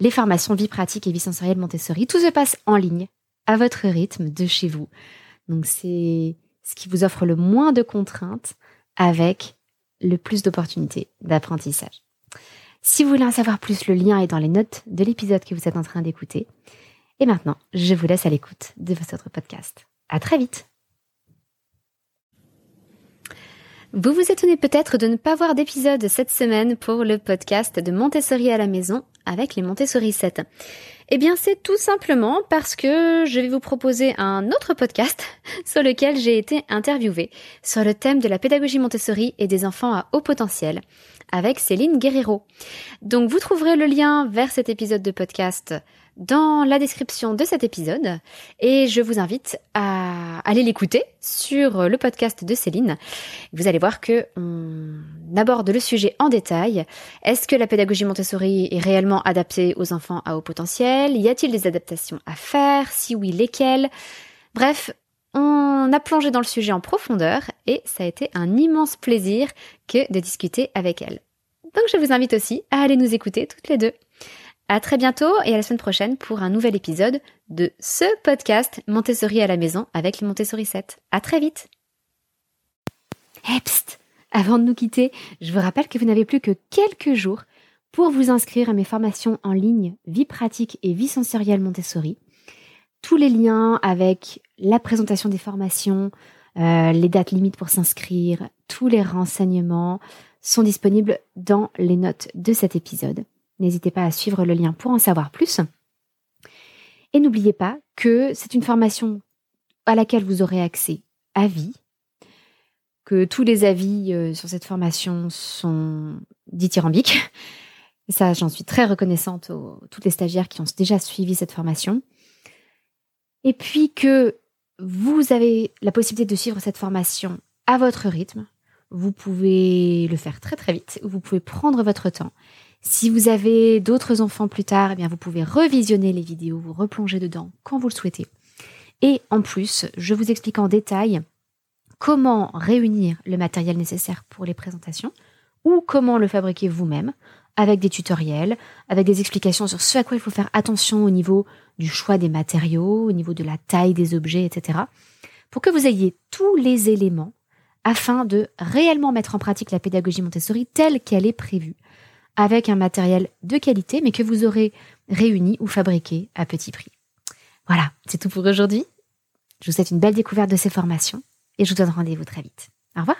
les formations vie pratique et vie sensorielle Montessori. Tout se passe en ligne, à votre rythme, de chez vous. Donc c'est ce qui vous offre le moins de contraintes avec le plus d'opportunités d'apprentissage. Si vous voulez en savoir plus, le lien est dans les notes de l'épisode que vous êtes en train d'écouter. Et maintenant, je vous laisse à l'écoute de votre podcast. À très vite! Vous vous étonnez peut-être de ne pas voir d'épisode cette semaine pour le podcast de Montessori à la maison avec les Montessori 7. Eh bien, c'est tout simplement parce que je vais vous proposer un autre podcast sur lequel j'ai été interviewée sur le thème de la pédagogie Montessori et des enfants à haut potentiel avec Céline Guerrero. Donc, vous trouverez le lien vers cet épisode de podcast dans la description de cet épisode et je vous invite à aller l'écouter sur le podcast de Céline. Vous allez voir que on aborde le sujet en détail. Est-ce que la pédagogie Montessori est réellement adaptée aux enfants à haut potentiel? Y a-t-il des adaptations à faire? Si oui, lesquelles? Bref, on a plongé dans le sujet en profondeur et ça a été un immense plaisir que de discuter avec elle. Donc je vous invite aussi à aller nous écouter toutes les deux. À très bientôt et à la semaine prochaine pour un nouvel épisode de ce podcast Montessori à la maison avec les Montessori 7. À très vite. Hepst Avant de nous quitter, je vous rappelle que vous n'avez plus que quelques jours pour vous inscrire à mes formations en ligne Vie pratique et Vie sensorielle Montessori. Tous les liens avec la présentation des formations, euh, les dates limites pour s'inscrire, tous les renseignements sont disponibles dans les notes de cet épisode. N'hésitez pas à suivre le lien pour en savoir plus. Et n'oubliez pas que c'est une formation à laquelle vous aurez accès à vie, que tous les avis euh, sur cette formation sont dithyrambiques. ça, j'en suis très reconnaissante aux toutes les stagiaires qui ont déjà suivi cette formation. Et puis que vous avez la possibilité de suivre cette formation à votre rythme. Vous pouvez le faire très très vite, vous pouvez prendre votre temps si vous avez d'autres enfants plus tard, eh bien vous pouvez revisionner les vidéos, vous replonger dedans quand vous le souhaitez. Et en plus, je vous explique en détail comment réunir le matériel nécessaire pour les présentations ou comment le fabriquer vous-même avec des tutoriels, avec des explications sur ce à quoi il faut faire attention au niveau du choix des matériaux, au niveau de la taille des objets, etc. Pour que vous ayez tous les éléments afin de réellement mettre en pratique la pédagogie Montessori telle qu'elle est prévue avec un matériel de qualité, mais que vous aurez réuni ou fabriqué à petit prix. Voilà, c'est tout pour aujourd'hui. Je vous souhaite une belle découverte de ces formations et je vous donne rendez-vous très vite. Au revoir.